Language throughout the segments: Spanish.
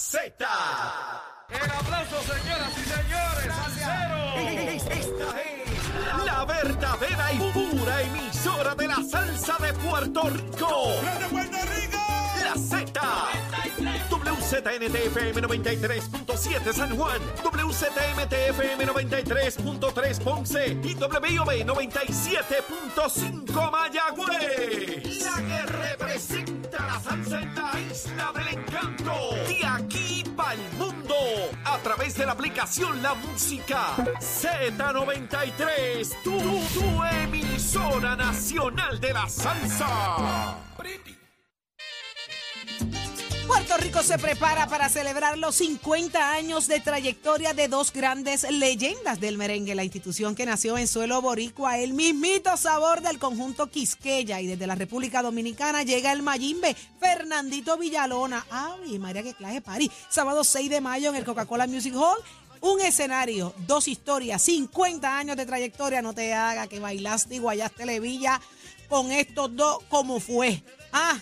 Z. El aplauso, señoras y señores, al Esta es la verdadera y pura emisora de la salsa de Puerto Rico. ¡De Puerto Rico! La Z. WZNTFM 93.7 San Juan, WZMTFM 93.3 Ponce y WIOB 97.5 Mayagüez. De la aplicación La Música Z93. Tu, tu emisora nacional de la salsa. Puerto Rico se prepara para celebrar los 50 años de trayectoria de dos grandes leyendas del merengue, la institución que nació en suelo boricua, el mismito sabor del conjunto Quisqueya y desde la República Dominicana llega el Mayimbe, Fernandito Villalona. ¡Ay, María, qué clase París! Sábado 6 de mayo en el Coca-Cola Music Hall. Un escenario, dos historias, 50 años de trayectoria, no te haga que bailaste y guayaste levilla con estos dos como fue. Ah,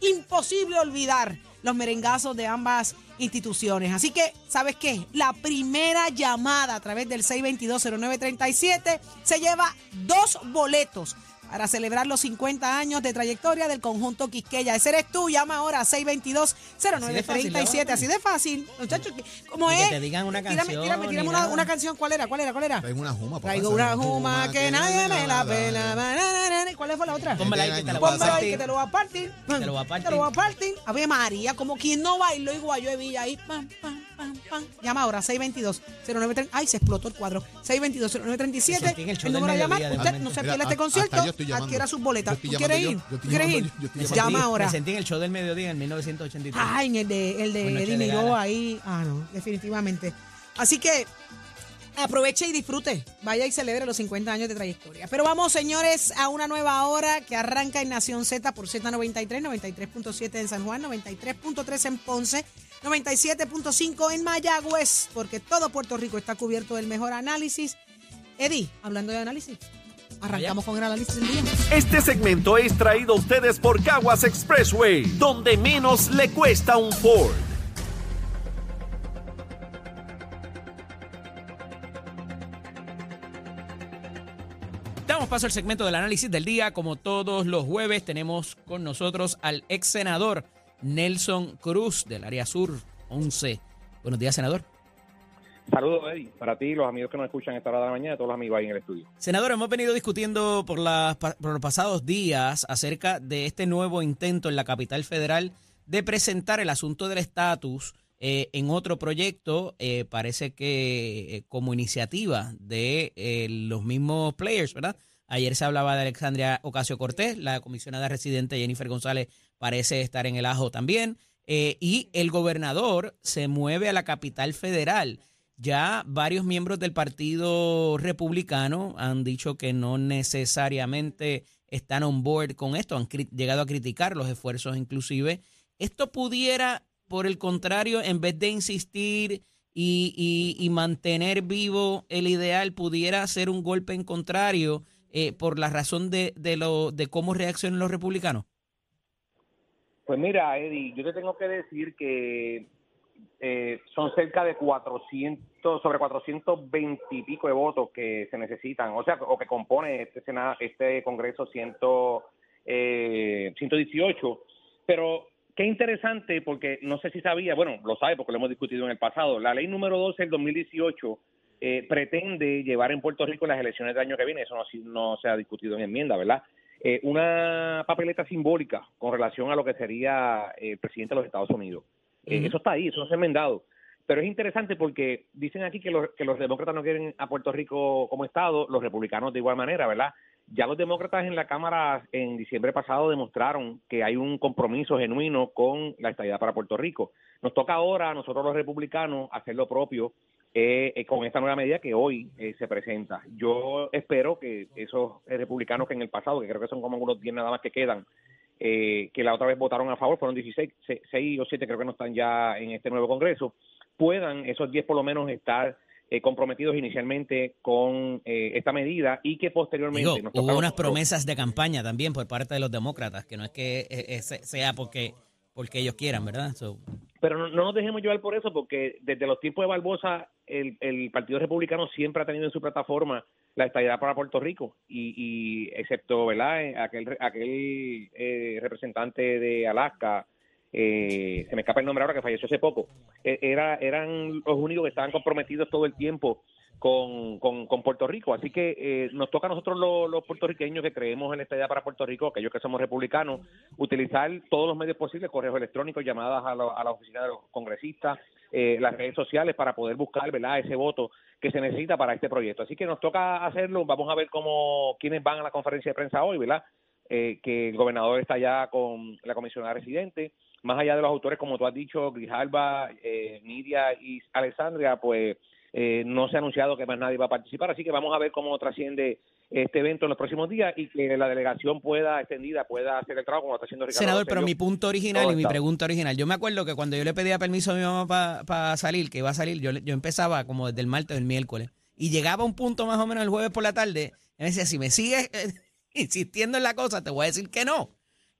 imposible olvidar los merengazos de ambas instituciones. Así que, ¿sabes qué? La primera llamada a través del 622-0937 se lleva dos boletos para celebrar los 50 años de trayectoria del conjunto Quisqueya. Ese eres tú, llama ahora a 622-0937. Así de fácil, muchachos. Como Y es? que te digan una Tírame, canción tírame, tírame una, una canción. ¿Cuál era? ¿Cuál era? ¿Cuál era? Traigo una juma. papá, Traigo una juma que nadie me la pela. ¿Cuál fue la otra? Pónmela ahí que te la voy a partir. que te lo va a partir. Te lo voy a partir. Te lo voy a partir. Ave María, como quien no bailó igual yo de Villa ahí. Pam, pam, pam, pam. Llama ahora 622-0930. Ay, se explotó el cuadro. 622-0937. Me sentí en el El número de llamar. Usted no se pierda este a- concierto. Adquiera sus boletas. ¿Tú quieres ir? ¿Tú quieres ir? Llama ahora. Me sentí en el show del mediodía en 1983. Ah, en el de, el de Eddie ahí. Ah, no, definitivamente. Así que aproveche y disfrute. Vaya y celebre los 50 años de trayectoria. Pero vamos, señores, a una nueva hora que arranca en Nación Z por Z93, 93.7 en San Juan, 93.3 en Ponce, 97.5 en Mayagüez, porque todo Puerto Rico está cubierto del mejor análisis. Eddie, hablando de análisis, arrancamos con el análisis del día. Este segmento es traído a ustedes por Caguas Expressway, donde menos le cuesta un Ford. Damos paso al segmento del análisis del día. Como todos los jueves, tenemos con nosotros al ex senador Nelson Cruz del área sur 11. Buenos días, senador. Saludos, Eddie, para ti, los amigos que nos escuchan a esta hora de la mañana y todos los amigos ahí en el estudio. Senador, hemos venido discutiendo por, las por los pasados días acerca de este nuevo intento en la capital federal de presentar el asunto del estatus eh, en otro proyecto, eh, parece que eh, como iniciativa de los mismos players, ¿verdad? Ayer se hablaba de Alexandria Ocasio Cortés, la comisionada residente Jennifer González parece estar en el ajo también, eh, y el gobernador se mueve a la capital federal. Ya varios miembros del Partido Republicano han dicho que no necesariamente están on board con esto, han llegado a criticar los esfuerzos inclusive. Esto pudiera, por el contrario, en vez de insistir y, mantener vivo el ideal, pudiera ser un golpe en contrario eh, por la razón de, de cómo reaccionan los republicanos. Pues mira, Eddie, yo te tengo que decir que eh, son cerca de 400, sobre 420 y pico de votos que se necesitan, o sea, o que compone este Senado, este Congreso 100, eh, 118. Pero qué interesante, porque no sé si sabía, bueno, lo sabe porque lo hemos discutido en el pasado, la ley número 12 del 2018 eh, pretende llevar en Puerto Rico las elecciones del año que viene, eso no se ha discutido en enmienda, ¿verdad? Eh, una papeleta simbólica con relación a lo que sería eh, el presidente de los Estados Unidos. Eh. Eso está ahí, eso no se ha enmendado. Pero es interesante porque dicen aquí que los, que los demócratas no quieren a Puerto Rico como Estado, los republicanos de igual manera, ¿verdad? Ya los demócratas en la Cámara en diciembre pasado demostraron que hay un compromiso genuino con la estabilidad para Puerto Rico. Nos toca ahora a nosotros los republicanos hacer lo propio eh, eh, con esta nueva medida que hoy eh, se presenta. Yo espero que esos republicanos que en el pasado, que creo que son como unos 10 nada más que quedan, eh, que la otra vez votaron a favor, fueron 16, 6 o 7 creo que no están ya en este nuevo Congreso, puedan esos 10 por lo menos estar eh, comprometidos inicialmente con eh, esta medida y que posteriormente... Digo, hubo unas promesas de campaña también por parte de los demócratas, que no es que se- sea porque, porque ellos quieran, ¿verdad? So, pero no, nos dejemos llevar por eso, porque desde los tiempos de Barbosa, el, el Partido Republicano siempre ha tenido en su plataforma la estabilidad para Puerto Rico, y, y excepto, ¿verdad?, eh, aquel, aquel eh, representante de Alaska, eh, se me escapa el nombre ahora, que falleció hace poco, eh, era, eran los únicos que estaban comprometidos todo el tiempo con, con, Puerto Rico. Así que eh, nos toca a nosotros los, puertorriqueños que creemos en esta idea para Puerto Rico, aquellos que somos republicanos, utilizar todos los medios posibles, correos electrónicos, llamadas a, a la oficina de los congresistas, eh, las redes sociales para poder buscar ¿verdad? ese voto que se necesita para este proyecto. Así que nos toca hacerlo. Vamos a ver cómo quiénes van a la conferencia de prensa hoy, ¿verdad? Eh, que el gobernador está ya con la comisionada residente. Más allá de los autores, como tú has dicho, Grijalba, eh, Nidia y Alessandria, pues eh, no se ha anunciado que más nadie va a participar, así que vamos a ver cómo trasciende este evento en los próximos días y que la delegación pueda extendida pueda hacer el trabajo como está haciendo Ricardo. Senador, pero mi punto original y mi pregunta original, yo me acuerdo que cuando yo le pedía permiso a mi mamá para salir, que iba a salir, yo, yo empezaba como desde el martes o el miércoles y llegaba a un punto más o menos el jueves por la tarde, y me decía, si me sigues eh, insistiendo en la cosa, te voy a decir que no.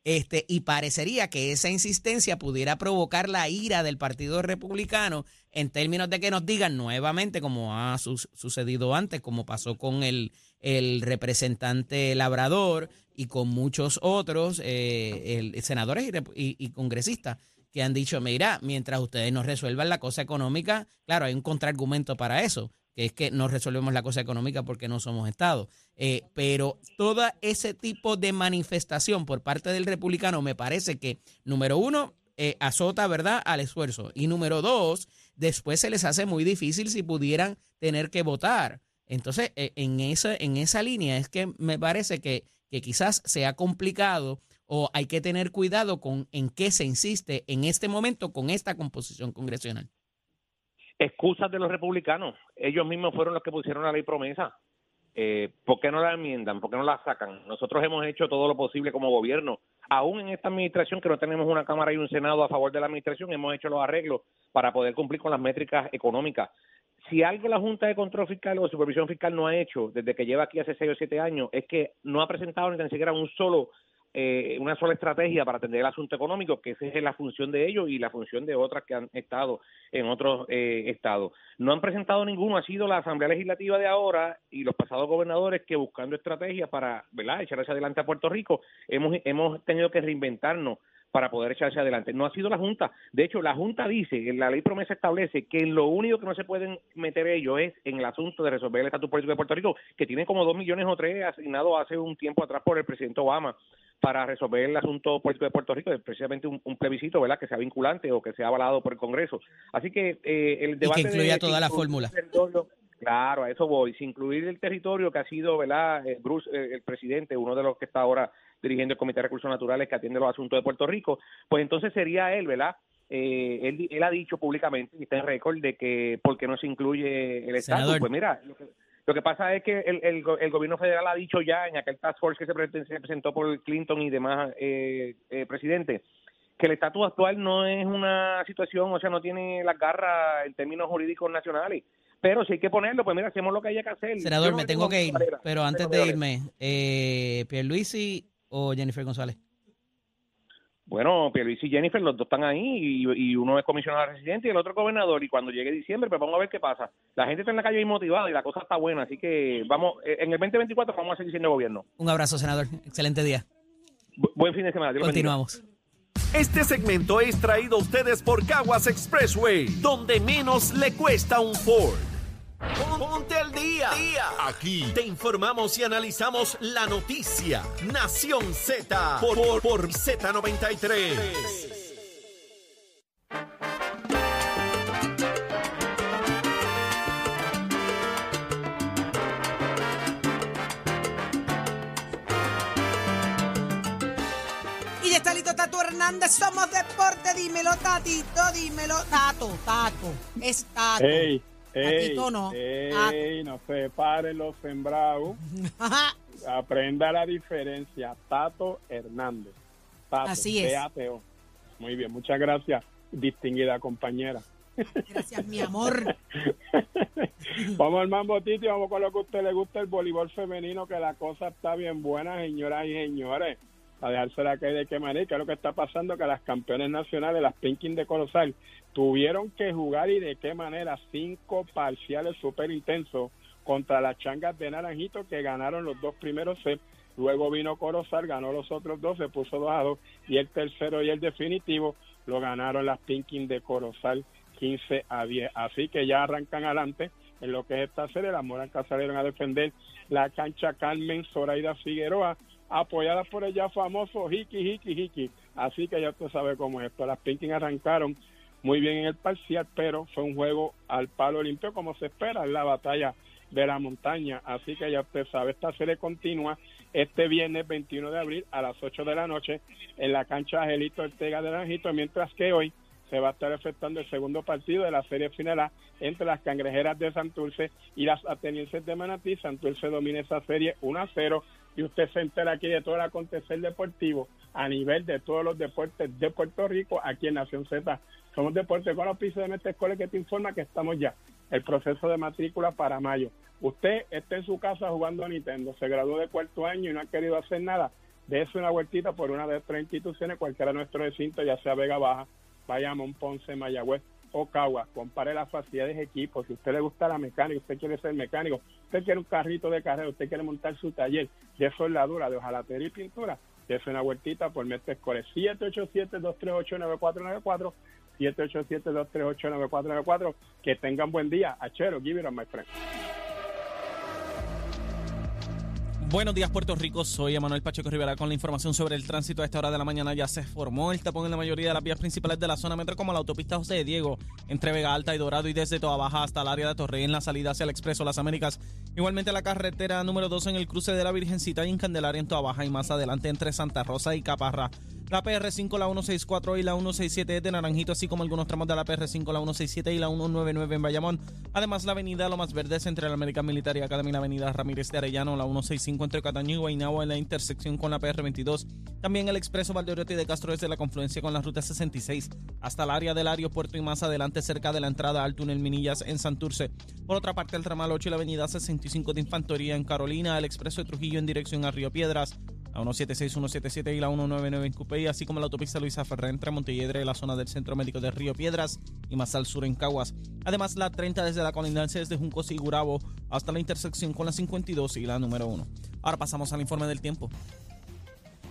Este, y parecería que esa insistencia pudiera provocar la ira del Partido Republicano en términos de que nos digan nuevamente, como ha sucedido antes, como pasó con el, el representante Labrador y con muchos otros eh, senadores y, y, congresistas que han dicho, mira, mientras ustedes no resuelvan la cosa económica, claro, hay un contraargumento para eso, que es que no resolvemos la cosa económica porque no somos Estado. Eh, pero todo ese tipo de manifestación por parte del republicano me parece que, número uno, eh, azota, ¿verdad?, al esfuerzo. Y número dos, después se les hace muy difícil si pudieran tener que votar. Entonces, eh, en, esa, en esa línea es que me parece que, que quizás sea complicado o hay que tener cuidado con en qué se insiste en este momento con esta composición congresional excusas de los republicanos. Ellos mismos fueron los que pusieron la ley promesa. Eh, ¿Por qué no la enmiendan? ¿Por qué no la sacan? Nosotros hemos hecho todo lo posible como gobierno. Aún en esta administración, que no tenemos una Cámara y un Senado a favor de la administración, hemos hecho los arreglos para poder cumplir con las métricas económicas. Si algo la Junta de Control Fiscal o Supervisión Fiscal no ha hecho desde que lleva aquí hace seis o siete años, es que no ha presentado ni siquiera un solo eh, una sola estrategia para atender el asunto económico, que esa es la función de ellos y la función de otras que han estado en otros eh, estados. No han presentado ninguno, ha sido la Asamblea Legislativa de ahora y los pasados gobernadores que buscando estrategias para ¿verdad? echar hacia adelante a Puerto Rico, hemos, hemos tenido que reinventarnos para poder echarse adelante. No ha sido la Junta. De hecho, la Junta dice, la ley promesa establece que lo único que no se pueden meter ellos es en el asunto de resolver el estatus político de Puerto Rico, que tiene como dos millones o tres asignados hace un tiempo atrás por el presidente Obama para resolver el asunto político de Puerto Rico, es precisamente un, plebiscito, ¿verdad?, que sea vinculante o que sea avalado por el Congreso. Así que eh, el debate... Y que incluya toda la fórmula. Claro, a eso voy. Sin incluir el territorio que ha sido, ¿verdad? Eh, Bruce, eh, el presidente, uno de los que está ahora dirigiendo el Comité de Recursos Naturales que atiende los asuntos de Puerto Rico, pues entonces sería él, ¿verdad? Eh, él, él ha dicho públicamente, y está en récord, de que ¿por qué no se incluye el Estado? Pues mira, lo que, pasa es que el, el, el, gobierno federal ha dicho ya en aquel task force que se, presentó por Clinton y demás eh, eh, presidentes, que el estatus actual no es una situación, o sea, no tiene las garras en términos jurídicos nacionales. Pero si hay que ponerlo, pues mira, hacemos lo que haya que hacer. Senador, me tengo que ir, pero antes de irme, eh, Pierluisi o Jennifer González? Bueno, Pierluisi y Jennifer, los dos están ahí y, uno es comisionado residente y el otro gobernador. Y cuando llegue diciembre, pues vamos a ver qué pasa. La gente está en la calle motivada y la cosa está buena. Así que vamos, eh, en el 2024 vamos a seguir siendo gobierno. Un abrazo, senador. Excelente día. buen fin de semana. Continuamos. Este segmento es traído a ustedes por Caguas Expressway, donde menos le cuesta un Ford. Ponte al día. Aquí te informamos y analizamos la noticia. Nación Z por, por, Z93. Y ya está listo Tato Hernández, somos deporte, dímelo Tatito, dímelo Tato, Tato, es Tato. Ey, no. Ey, no se paren los sembrados. Aprenda la diferencia. Tato Hernández. Tato, Así es. Muy bien, muchas gracias, distinguida compañera. Gracias, mi amor. vamos al mambo, Titi, vamos con lo que a usted le gusta, el voleibol femenino, que la cosa está bien buena, señoras y señores. A dejársela caer de qué manera, que es lo que está pasando, que las campeones nacionales, las Pinkin de Colosal, tuvieron que jugar y de qué manera, cinco parciales súper intensos contra las changas de Naranjito que ganaron los dos primeros sets. Luego vino Corozal, ganó los otros dos, se puso dos a dos y el tercero y el definitivo lo ganaron las Pinkin de Corozal 15 a 10. Así que ya arrancan adelante en lo que es esta serie. Las Morancas salieron a defender la cancha Carmen Zoraida Figueroa, apoyada por el ya famoso Hiki Hiki Hiki. Así que ya usted sabe cómo es esto. Las Pinkin arrancaron muy bien en el parcial, pero fue un juego al palo limpio como se espera en la batalla de la montaña. Así que ya usted sabe, esta serie continúa este viernes 21 de abril a las 8 de la noche en la cancha Angelito Ortega de Naranjito, mientras que hoy se va a estar efectuando el segundo partido de la serie final entre las cangrejeras de Santurce y las atenienses de Manatí. Santurce domina esa serie 1 a 0 y usted se entera aquí de todo el acontecer deportivo a nivel de todos los deportes de Puerto Rico aquí en Nación Z. Somos Deportes con los pisos de Mestre Escuela que te informa que estamos ya el proceso de matrícula para mayo. Usted está en su casa jugando a Nintendo, se graduó de cuarto año y no ha querido hacer nada, dése una vueltita por una de tres instituciones, cualquiera de nuestros recintos, ya sea Vega Baja, Bayamón, Ponce, Mayagüez o Cagua. Compare las facilidades de equipo. Si usted le gusta la mecánica, usted quiere ser mecánico, usted quiere un carrito de carrera, usted quiere montar su taller de soldadura, de hojalatería y pintura, dése una vueltita por Mestre Escoles 787-238-9494 787-238-9494. Que tengan buen día. Achero, give it on my friend. Buenos días, Puerto Rico. Soy Emanuel Pacheco Rivera con la información sobre el tránsito. A esta hora de la mañana ya se formó el tapón en la mayoría de las vías principales de la zona metro, como la autopista José de Diego, entre Vega Alta y Dorado, y desde Toa Baja hasta el área de Torrey en la salida hacia el Expreso Las Américas. Igualmente la carretera número 2 en el cruce de la Virgencita y en Candelaria en Toa Baja, y más adelante entre Santa Rosa y Caparra. La PR5, la 164 y la 167 de Naranjito, así como algunos tramos de la PR5, la 167 y la 199 en Bayamón. Además, la avenida Lo Más Verdes entre la American Military Academy y la avenida Ramírez de Arellano, la 165 entre Cataño y Guaynabo en la intersección con la PR22. También el expreso Valdeoriotti de Castro desde la confluencia con la ruta 66 hasta el área del aeropuerto y más adelante cerca de la entrada al túnel Minillas en Santurce. Por otra parte, el ramal 8 y la avenida 65 de Infantería en Carolina, el expreso de Trujillo en dirección a Río Piedras, la 176, 177 y la 199 en Cupey, así como la autopista Luisa Ferrer entre Montelledre y la zona del Centro Médico de Río Piedras y más al sur en Caguas. Además, la 30 desde la colindancia desde Juncos y Gurabo hasta la intersección con la 52 y la número 1. Ahora pasamos al informe del tiempo.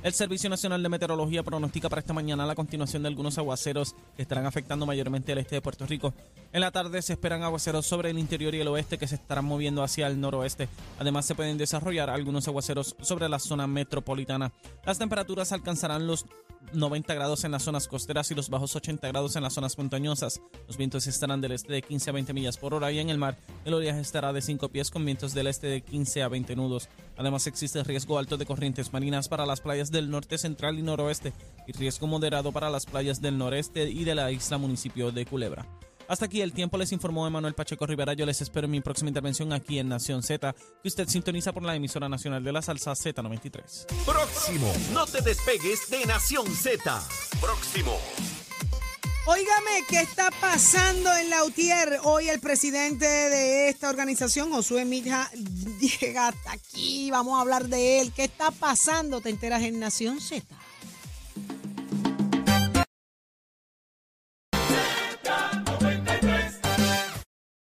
El Servicio Nacional de Meteorología pronostica para esta mañana la continuación de algunos aguaceros que estarán afectando mayormente el este de Puerto Rico. En la tarde se esperan aguaceros sobre el interior y el oeste que se estarán moviendo hacia el noroeste. Además se pueden desarrollar algunos aguaceros sobre la zona metropolitana. Las temperaturas alcanzarán los 90 grados en las zonas costeras y los bajos 80 grados en las zonas montañosas. Los vientos estarán del este de 15 a 20 millas por hora y en el mar el oleaje estará de 5 pies con vientos del este de 15 a 20 nudos. Además existe riesgo alto de corrientes marinas para las playas del norte central y noroeste y riesgo moderado para las playas del noreste y de la isla municipio de Culebra. Hasta aquí el tiempo les informó Emanuel Pacheco Rivera. Yo les espero en mi próxima intervención aquí en Nación Z, que usted sintoniza por la emisora nacional de la salsa Z93. Próximo. No te despegues de Nación Z. Próximo. Óigame, ¿qué está pasando en la UTIER? Hoy el presidente de esta organización, Josué Mija, llega hasta aquí. Vamos a hablar de él. ¿Qué está pasando? Te enteras en Nación Z.